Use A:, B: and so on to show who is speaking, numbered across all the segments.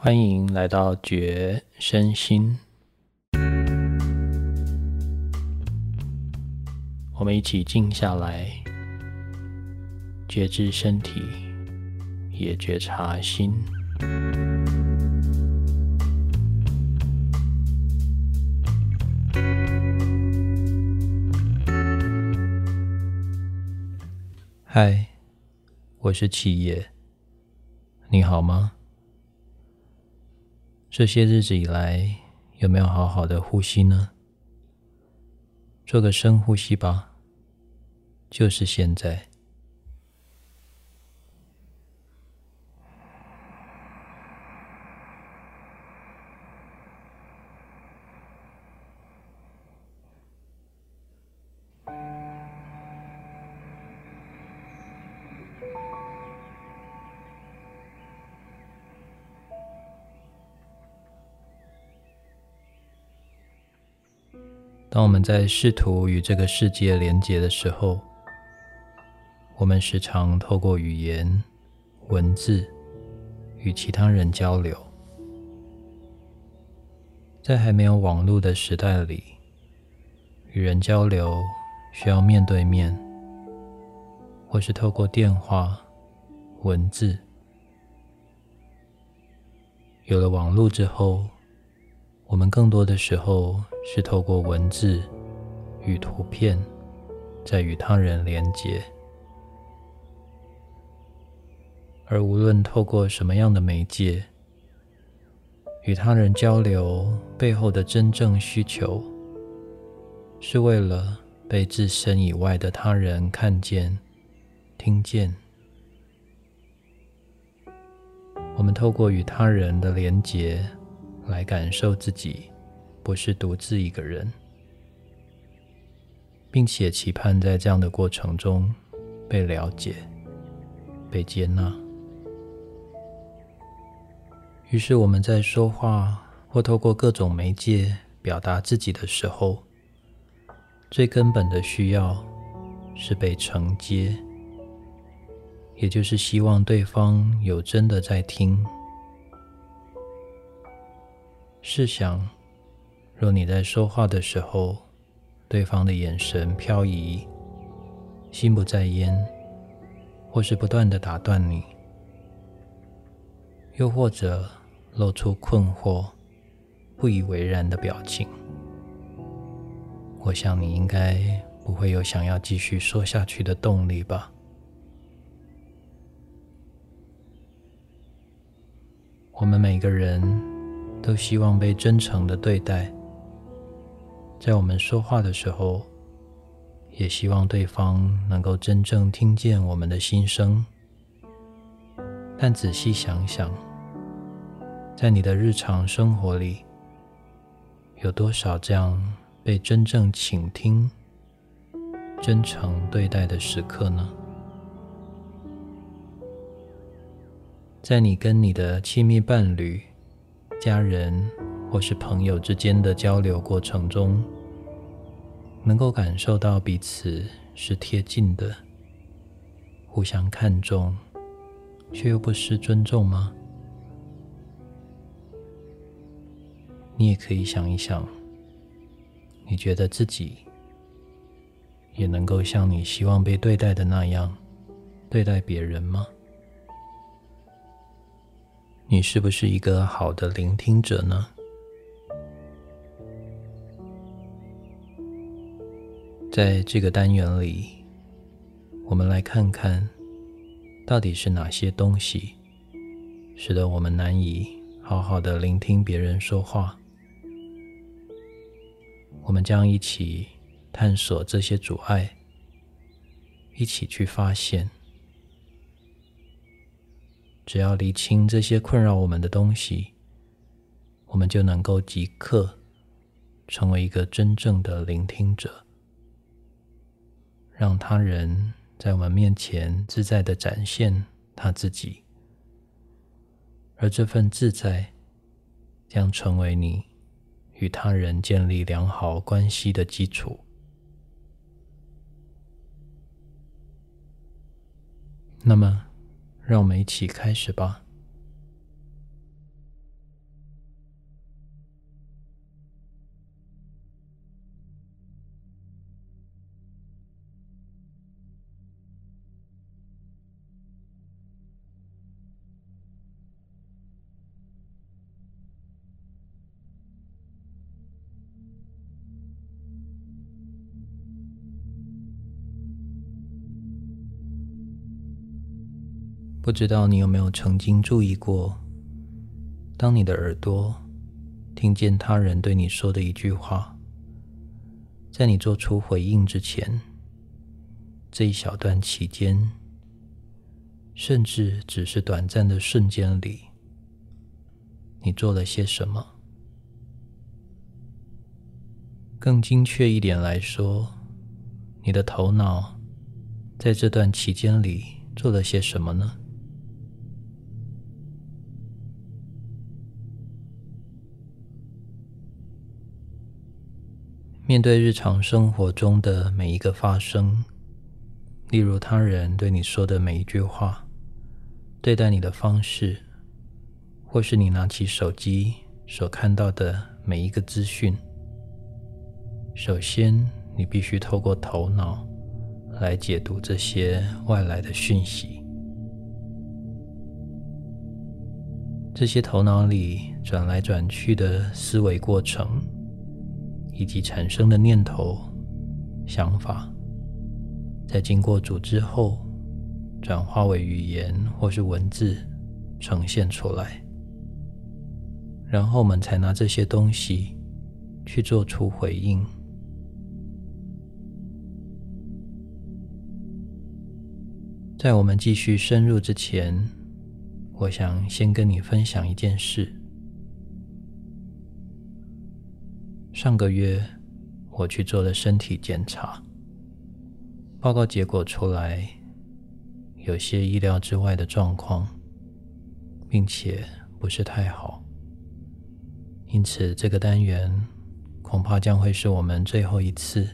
A: 欢迎来到觉身心，我们一起静下来，觉知身体，也觉察心。嗨，我是七野，你好吗？这些日子以来，有没有好好的呼吸呢？做个深呼吸吧，就是现在。当我们在试图与这个世界连接的时候，我们时常透过语言、文字与其他人交流。在还没有网络的时代里，与人交流需要面对面，或是透过电话、文字。有了网络之后，我们更多的时候是透过文字与图片，在与他人连接。而无论透过什么样的媒介，与他人交流背后的真正需求，是为了被自身以外的他人看见、听见。我们透过与他人的连接。来感受自己不是独自一个人，并且期盼在这样的过程中被了解、被接纳。于是我们在说话或透过各种媒介表达自己的时候，最根本的需要是被承接，也就是希望对方有真的在听。试想，若你在说话的时候，对方的眼神飘移，心不在焉，或是不断的打断你，又或者露出困惑、不以为然的表情，我想你应该不会有想要继续说下去的动力吧？我们每个人。都希望被真诚的对待，在我们说话的时候，也希望对方能够真正听见我们的心声。但仔细想想，在你的日常生活里，有多少这样被真正倾听、真诚对待的时刻呢？在你跟你的亲密伴侣。家人或是朋友之间的交流过程中，能够感受到彼此是贴近的，互相看重，却又不失尊重吗？你也可以想一想，你觉得自己也能够像你希望被对待的那样对待别人吗？你是不是一个好的聆听者呢？在这个单元里，我们来看看，到底是哪些东西，使得我们难以好好的聆听别人说话。我们将一起探索这些阻碍，一起去发现。只要理清这些困扰我们的东西，我们就能够即刻成为一个真正的聆听者，让他人在我们面前自在的展现他自己，而这份自在将成为你与他人建立良好关系的基础。那么。让我们一起开始吧。不知道你有没有曾经注意过，当你的耳朵听见他人对你说的一句话，在你做出回应之前，这一小段期间，甚至只是短暂的瞬间里，你做了些什么？更精确一点来说，你的头脑在这段期间里做了些什么呢？面对日常生活中的每一个发生，例如他人对你说的每一句话，对待你的方式，或是你拿起手机所看到的每一个资讯，首先你必须透过头脑来解读这些外来的讯息。这些头脑里转来转去的思维过程。以及产生的念头、想法，在经过组织后，转化为语言或是文字呈现出来，然后我们才拿这些东西去做出回应。在我们继续深入之前，我想先跟你分享一件事。上个月，我去做了身体检查，报告结果出来，有些意料之外的状况，并且不是太好，因此这个单元恐怕将会是我们最后一次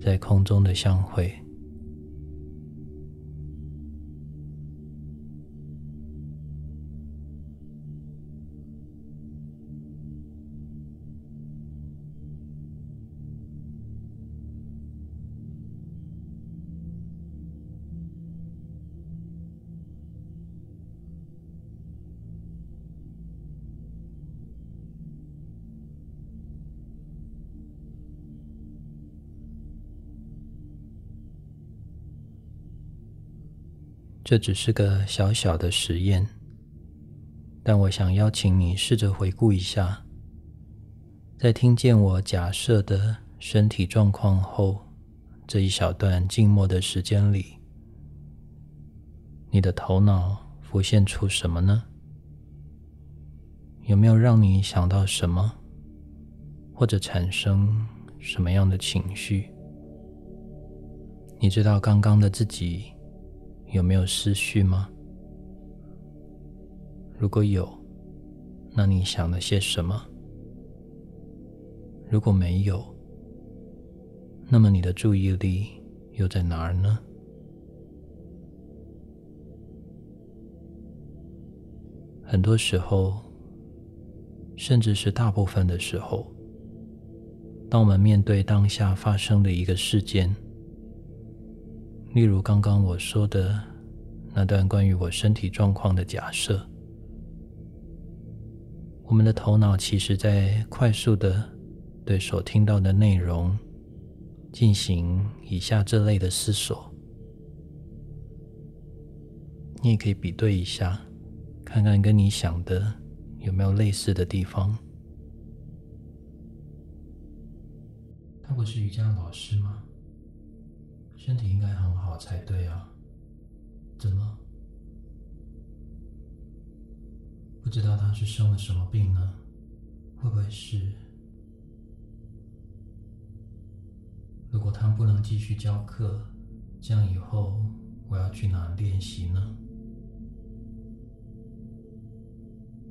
A: 在空中的相会。这只是个小小的实验，但我想邀请你试着回顾一下，在听见我假设的身体状况后，这一小段静默的时间里，你的头脑浮现出什么呢？有没有让你想到什么，或者产生什么样的情绪？你知道刚刚的自己？有没有思绪吗？如果有，那你想了些什么？如果没有，那么你的注意力又在哪儿呢？很多时候，甚至是大部分的时候，当我们面对当下发生的一个事件，例如刚刚我说的那段关于我身体状况的假设，我们的头脑其实在快速的对所听到的内容进行以下这类的思索。你也可以比对一下，看看跟你想的有没有类似的地方。他不是瑜伽老师吗？身体应该很好才对啊，怎么不知道他是生了什么病呢？会不会是？如果他不能继续教课，这样以后我要去哪练习呢？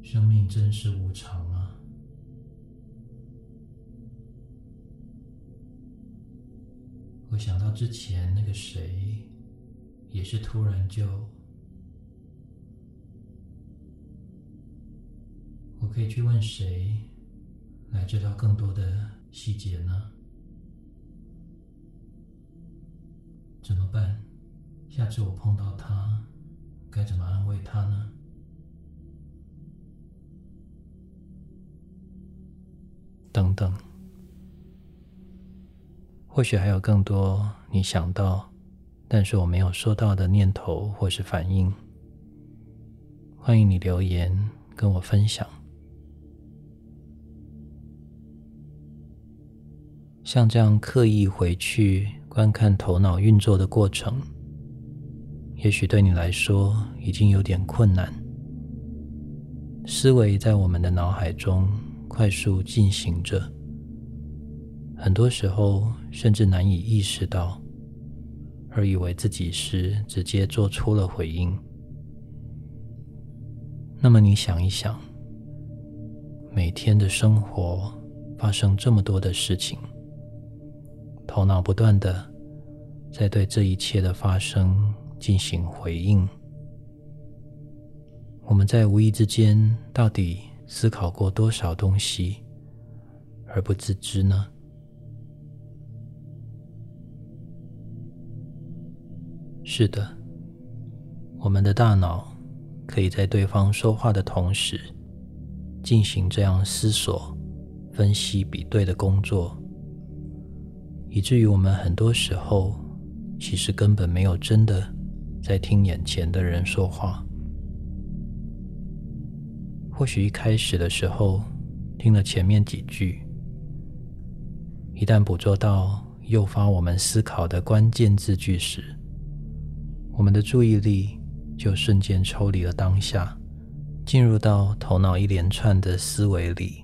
A: 生命真是无常啊！我想到之前那个谁，也是突然就，我可以去问谁来知道更多的细节呢？怎么办？下次我碰到他，该怎么安慰他呢？等等。或许还有更多你想到，但是我没有收到的念头或是反应，欢迎你留言跟我分享。像这样刻意回去观看头脑运作的过程，也许对你来说已经有点困难。思维在我们的脑海中快速进行着，很多时候甚至难以意识到，而以为自己是直接做出了回应。那么你想一想，每天的生活发生这么多的事情。头脑不断的在对这一切的发生进行回应。我们在无意之间到底思考过多少东西而不自知呢？是的，我们的大脑可以在对方说话的同时进行这样思索、分析、比对的工作。以至于我们很多时候其实根本没有真的在听眼前的人说话。或许一开始的时候听了前面几句，一旦捕捉到诱发我们思考的关键字句时，我们的注意力就瞬间抽离了当下，进入到头脑一连串的思维里。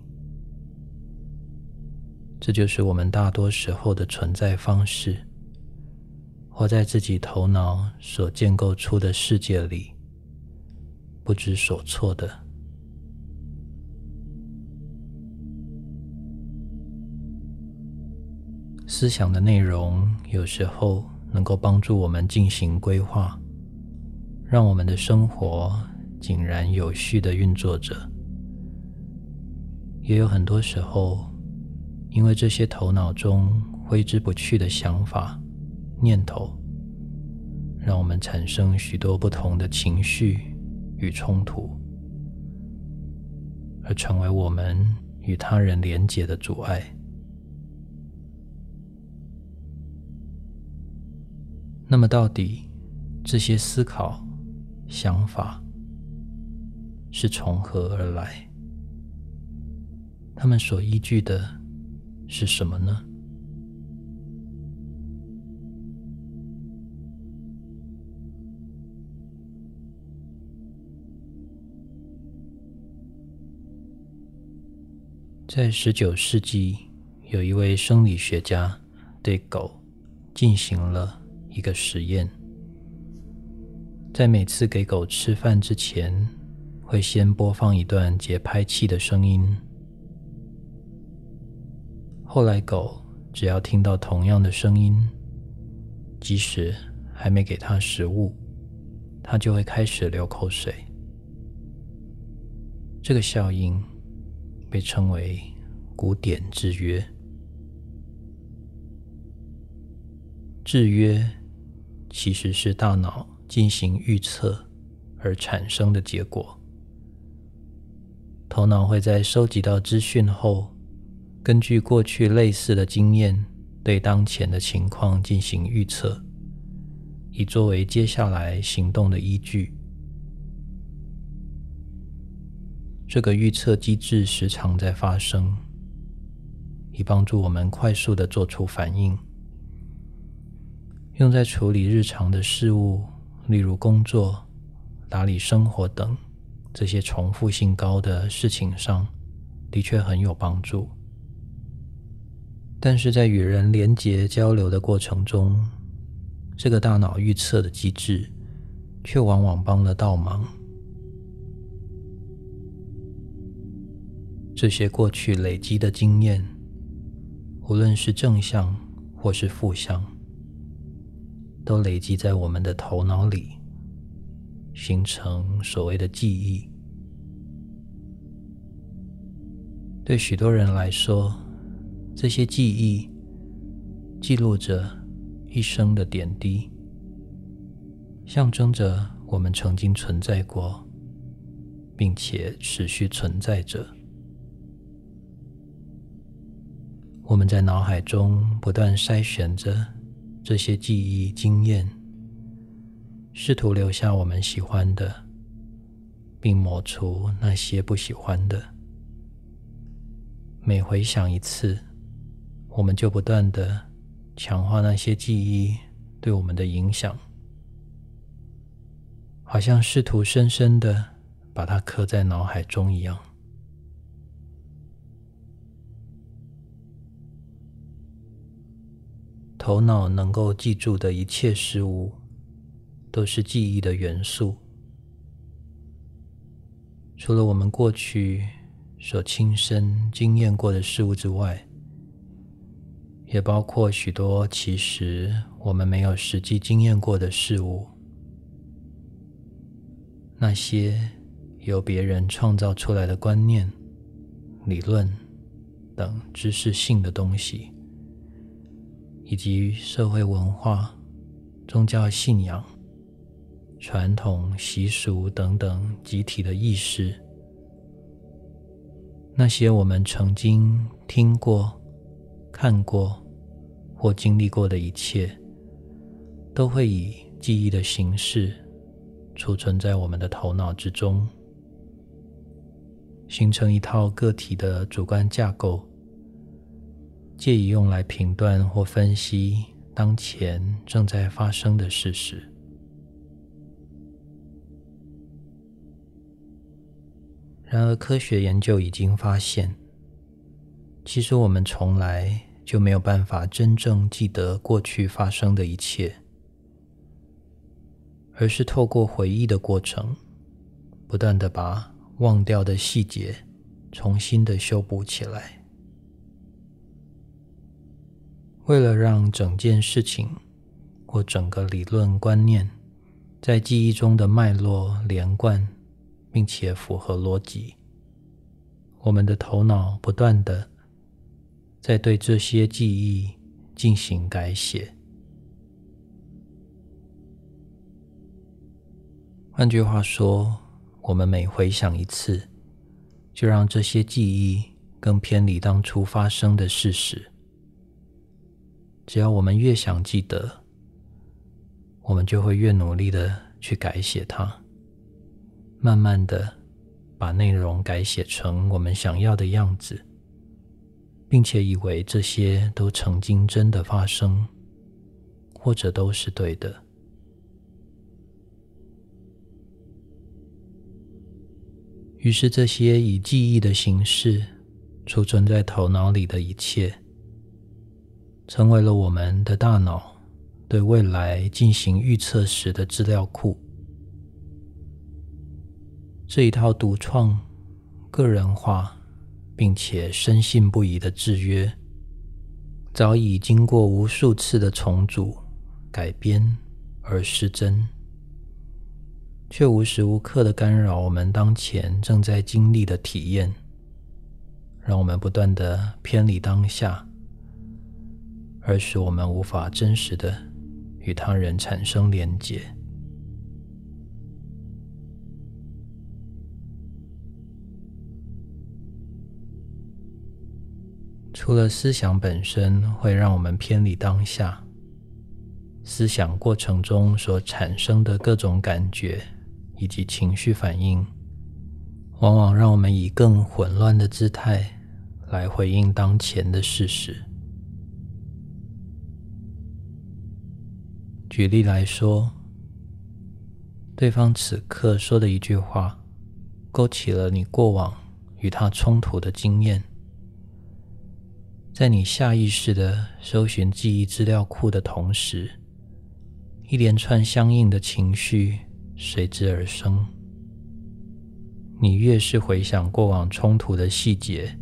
A: 这就是我们大多时候的存在方式，活在自己头脑所建构出的世界里，不知所措的。思想的内容有时候能够帮助我们进行规划，让我们的生活井然有序的运作着，也有很多时候。因为这些头脑中挥之不去的想法、念头，让我们产生许多不同的情绪与冲突，而成为我们与他人连结的阻碍。那么，到底这些思考、想法是从何而来？他们所依据的？是什么呢？在十九世纪，有一位生理学家对狗进行了一个实验，在每次给狗吃饭之前，会先播放一段节拍器的声音。后来，狗只要听到同样的声音，即使还没给它食物，它就会开始流口水。这个效应被称为“古典制约”。制约其实是大脑进行预测而产生的结果。头脑会在收集到资讯后。根据过去类似的经验，对当前的情况进行预测，以作为接下来行动的依据。这个预测机制时常在发生，以帮助我们快速的做出反应，用在处理日常的事物，例如工作、打理生活等这些重复性高的事情上，的确很有帮助。但是在与人连结交流的过程中，这个大脑预测的机制却往往帮了倒忙。这些过去累积的经验，无论是正向或是负向，都累积在我们的头脑里，形成所谓的记忆。对许多人来说，这些记忆记录着一生的点滴，象征着我们曾经存在过，并且持续存在着。我们在脑海中不断筛选着这些记忆经验，试图留下我们喜欢的，并抹除那些不喜欢的。每回想一次，我们就不断的强化那些记忆对我们的影响，好像试图深深的把它刻在脑海中一样。头脑能够记住的一切事物，都是记忆的元素，除了我们过去。所亲身经验过的事物之外，也包括许多其实我们没有实际经验过的事物。那些由别人创造出来的观念、理论等知识性的东西，以及社会文化、宗教信仰、传统习俗等等集体的意识。那些我们曾经听过、看过或经历过的一切，都会以记忆的形式储存在我们的头脑之中，形成一套个体的主观架构，借以用来评断或分析当前正在发生的事实。然而，科学研究已经发现，其实我们从来就没有办法真正记得过去发生的一切，而是透过回忆的过程，不断的把忘掉的细节重新的修补起来。为了让整件事情或整个理论观念在记忆中的脉络连贯。并且符合逻辑，我们的头脑不断的在对这些记忆进行改写。换句话说，我们每回想一次，就让这些记忆更偏离当初发生的事实。只要我们越想记得，我们就会越努力的去改写它。慢慢的把内容改写成我们想要的样子，并且以为这些都曾经真的发生，或者都是对的。于是，这些以记忆的形式储存在头脑里的一切，成为了我们的大脑对未来进行预测时的资料库。这一套独创、个人化，并且深信不疑的制约，早已经过无数次的重组、改编而失真，却无时无刻的干扰我们当前正在经历的体验，让我们不断的偏离当下，而使我们无法真实的与他人产生连结。除了思想本身会让我们偏离当下，思想过程中所产生的各种感觉以及情绪反应，往往让我们以更混乱的姿态来回应当前的事实。举例来说，对方此刻说的一句话，勾起了你过往与他冲突的经验。在你下意识的搜寻记忆资料库的同时，一连串相应的情绪随之而生。你越是回想过往冲突的细节，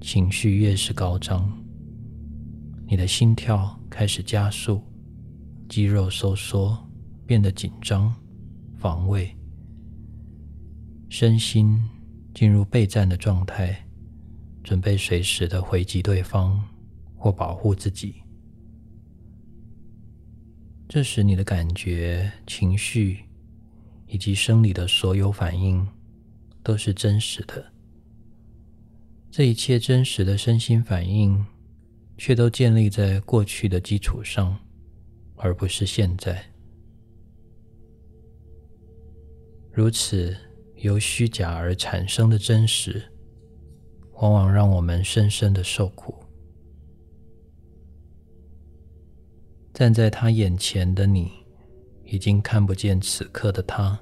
A: 情绪越是高涨。你的心跳开始加速，肌肉收缩，变得紧张、防卫，身心进入备战的状态。准备随时的回击对方或保护自己。这时，你的感觉、情绪以及生理的所有反应都是真实的。这一切真实的身心反应，却都建立在过去的基础上，而不是现在。如此，由虚假而产生的真实，往往让我们深深的受苦。站在他眼前的你，已经看不见此刻的他。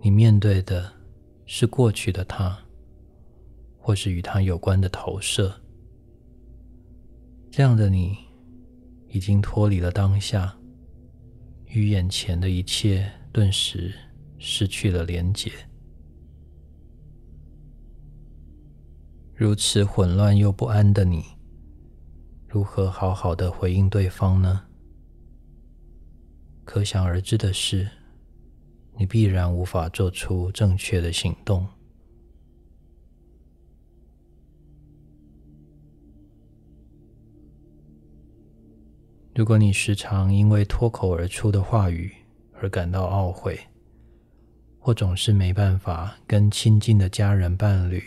A: 你面对的是过去的他，或是与他有关的投射。这样的你，已经脱离了当下，与眼前的一切顿时失去了连结。如此混乱又不安的你。如何好好的回应对方呢？可想而知的是，你必然无法做出正确的行动。如果你时常因为脱口而出的话语而感到懊悔，或总是没办法跟亲近的家人、伴侣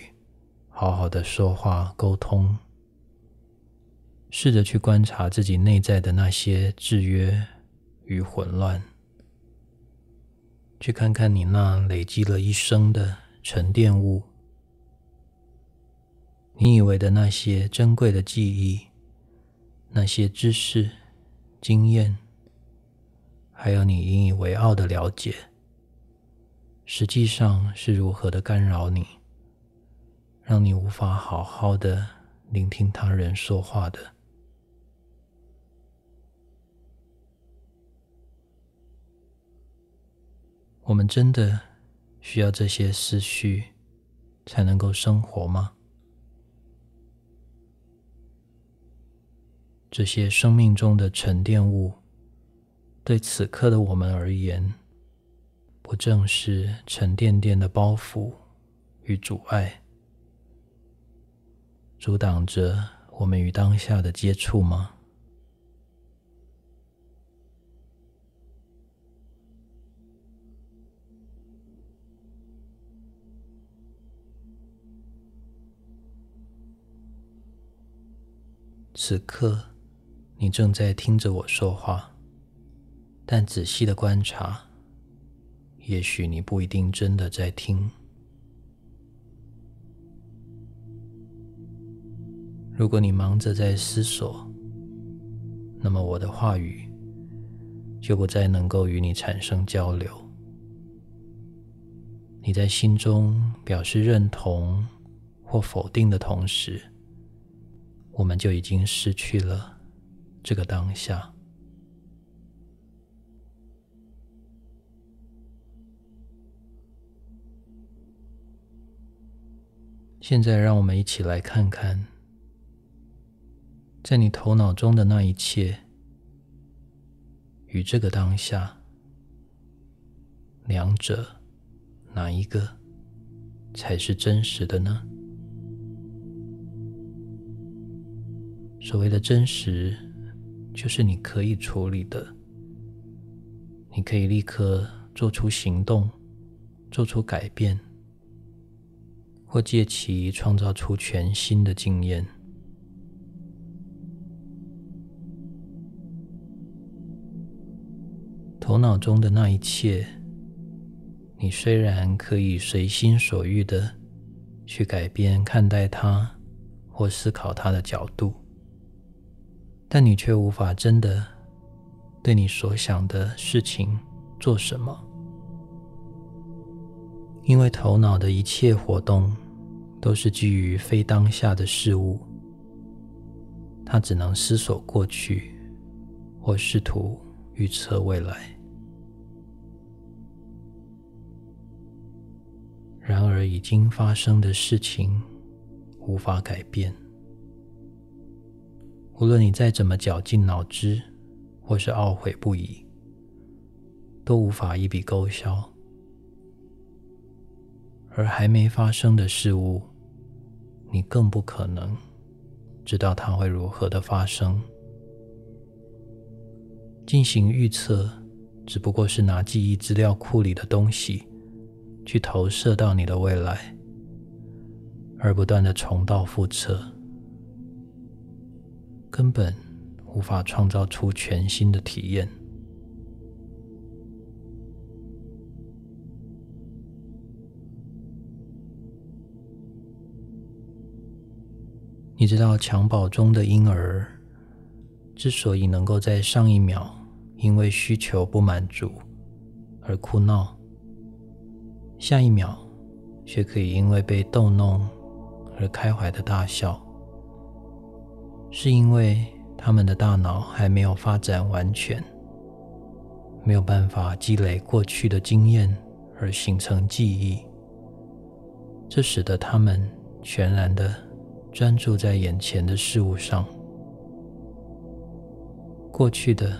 A: 好好的说话沟通，试着去观察自己内在的那些制约与混乱，去看看你那累积了一生的沉淀物，你以为的那些珍贵的记忆、那些知识、经验，还有你引以为傲的了解，实际上是如何的干扰你，让你无法好好的聆听他人说话的。我们真的需要这些思绪才能够生活吗？这些生命中的沉淀物，对此刻的我们而言，不正是沉甸甸的包袱与阻碍，阻挡着我们与当下的接触吗？此刻，你正在听着我说话，但仔细的观察，也许你不一定真的在听。如果你忙着在思索，那么我的话语就不再能够与你产生交流。你在心中表示认同或否定的同时，我们就已经失去了这个当下。现在，让我们一起来看看，在你头脑中的那一切，与这个当下，两者哪一个才是真实的呢？所谓的真实，就是你可以处理的，你可以立刻做出行动，做出改变，或借其创造出全新的经验。头脑中的那一切，你虽然可以随心所欲的去改变看待它或思考它的角度。但你却无法真的对你所想的事情做什么，因为头脑的一切活动都是基于非当下的事物，它只能思索过去或试图预测未来。然而，已经发生的事情无法改变。无论你再怎么绞尽脑汁，或是懊悔不已，都无法一笔勾销。而还没发生的事物，你更不可能知道它会如何的发生。进行预测，只不过是拿记忆资料库里的东西，去投射到你的未来，而不断的重蹈覆辙。根本无法创造出全新的体验。你知道襁褓中的婴儿之所以能够在上一秒因为需求不满足而哭闹下一秒却可以因为被逗弄而开怀的大笑。是因为他们的大脑还没有发展完全，没有办法积累过去的经验而形成记忆，这使得他们全然的专注在眼前的事物上，过去的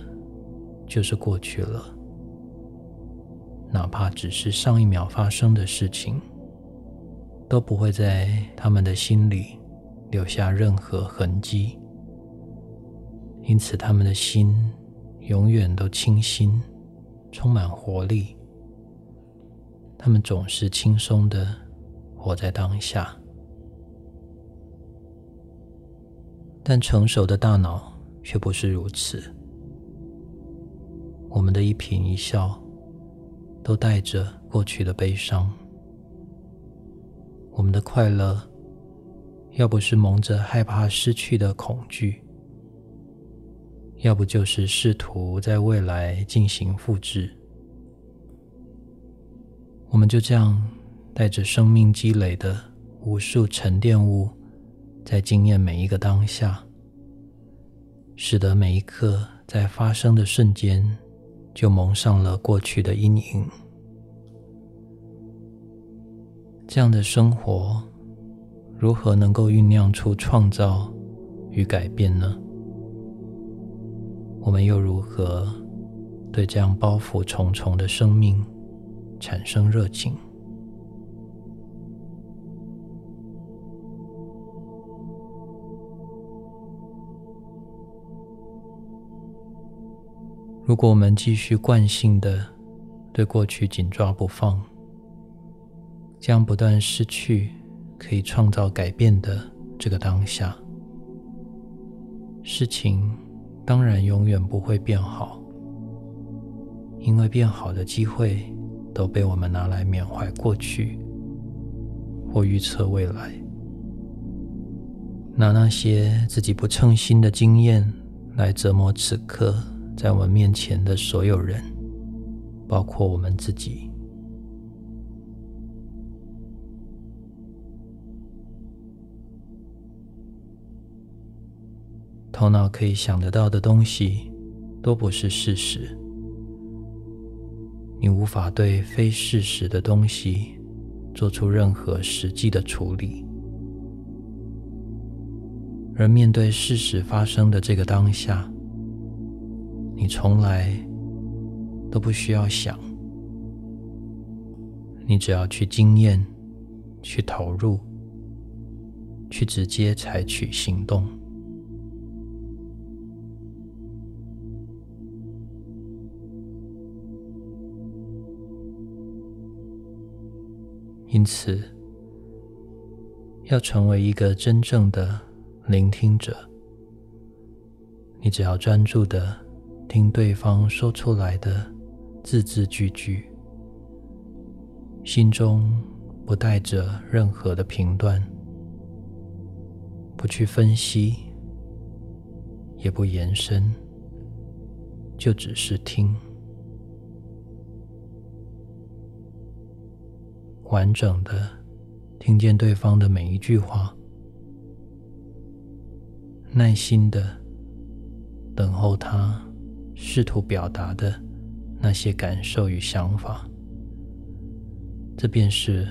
A: 就是过去了。哪怕只是上一秒发生的事情，都不会在他们的心里留下任何痕迹。因此，他们的心永远都清新，充满活力。他们总是轻松的活在当下。但成熟的大脑却不是如此。我们的一颦一笑。都带着过去的悲伤。我们的快乐，要不是蒙着害怕失去的恐惧，要不就是试图在未来进行复制。我们就这样带着生命积累的无数沉淀物，在经验每一个当下，使得每一刻在发生的瞬间。就蒙上了过去的阴影。这样的生活，如何能够酝酿出创造与改变呢？我们又如何对这样包袱重重的生命产生热情？如果我们继续惯性的对过去紧抓不放，将不断失去可以创造改变的这个当下，事情当然永远不会变好，因为变好的机会都被我们拿来缅怀过去或预测未来，拿那些自己不称心的经验来折磨此刻。在我们面前的所有人，包括我们自己，头脑可以想得到的东西，都不是事实。你无法对非事实的东西做出任何实际的处理，而面对事实发生的这个当下。你从来都不需要想，你只要去经验、去投入、去直接采取行动。因此，要成为一个真正的聆听者，你只要专注的。听对方说出来的字字句句，心中不带着任何的评断，不去分析，也不延伸，就只是听，完整的听见对方的每一句话，耐心的等候他。试图表达的那些感受与想法，这便是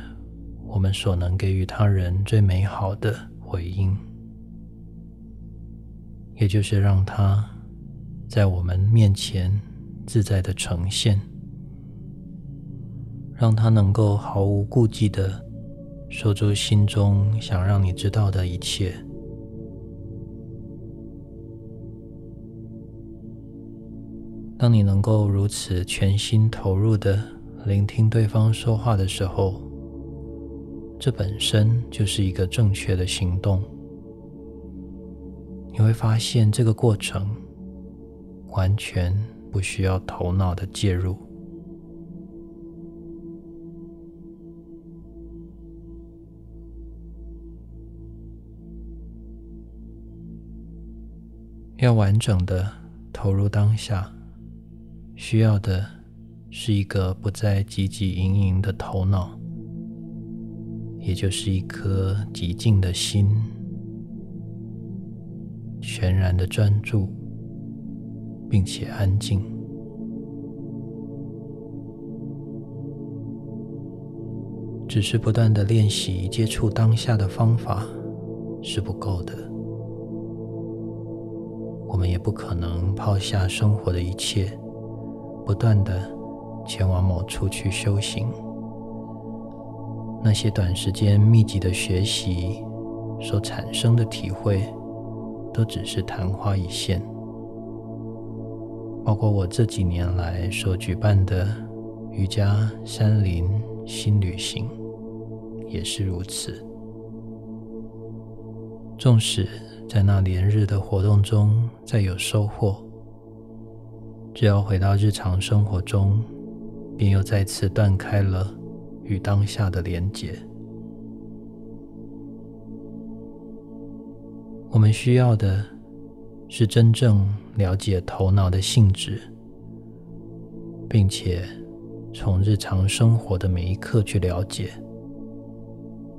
A: 我们所能给予他人最美好的回应，也就是让他在我们面前自在的呈现，让他能够毫无顾忌的说出心中想让你知道的一切。当你能够如此全心投入的聆听对方说话的时候，这本身就是一个正确的行动。你会发现，这个过程完全不需要头脑的介入。要完整的投入当下，需要的是一个不再汲汲营营的头脑，也就是一颗极静的心，全然的专注，并且安静。只是不断的练习接触当下的方法是不够的。我们也不可能抛下生活的一切，不断的前往某处去修行。那些短时间密集的学习所产生的体会，都只是昙花一现。包括我这几年来所举办的瑜伽山林新旅行，也是如此。纵使在那连日的活动中再有收获，只要回到日常生活中，便又再次断开了与当下的连结。我们需要的是真正了解头脑的性质，并且从日常生活的每一刻去了解，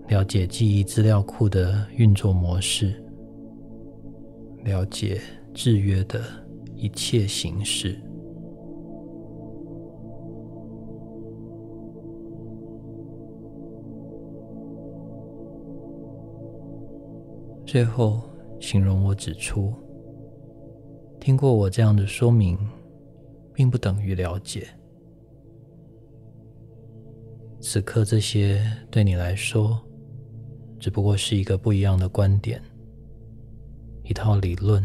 A: 了解记忆资料库的运作模式。了解制约的一切形式，最后，形容我指出：听过我这样的说明，并不等于了解。此刻，这些对你来说，只不过是一个不一样的观点。一套理论，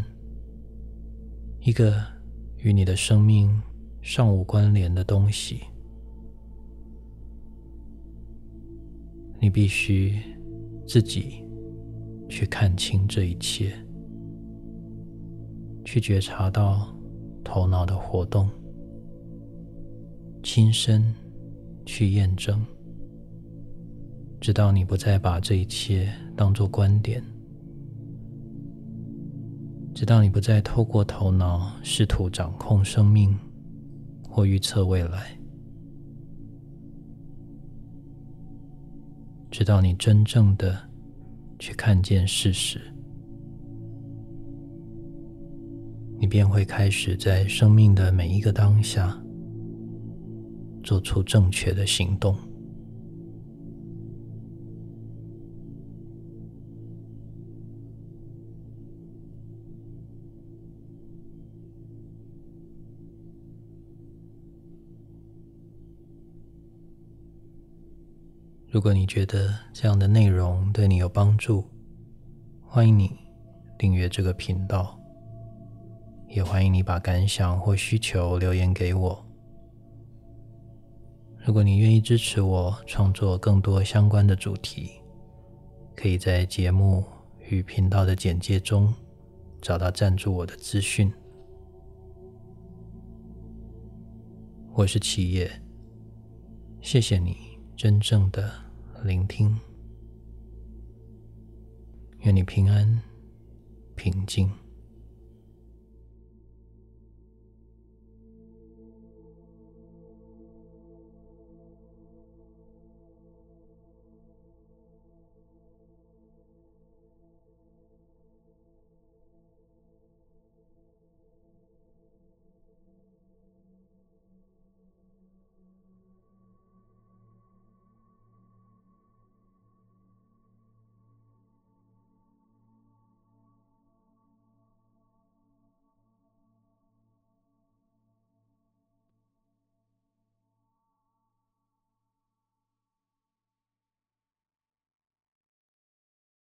A: 一个与你的生命尚无关联的东西，你必须自己去看清这一切，去觉察到头脑的活动，亲身去验证，直到你不再把这一切当作观点。直到你不再透过头脑试图掌控生命或预测未来，直到你真正的去看见事实，你便会开始在生命的每一个当下做出正确的行动。如果你觉得这样的内容对你有帮助，欢迎你订阅这个频道，也欢迎你把感想或需求留言给我。如果你愿意支持我创作更多相关的主题，可以在节目与频道的简介中找到赞助我的资讯。我是企业，谢谢你真正的。聆听，愿你平安、平静。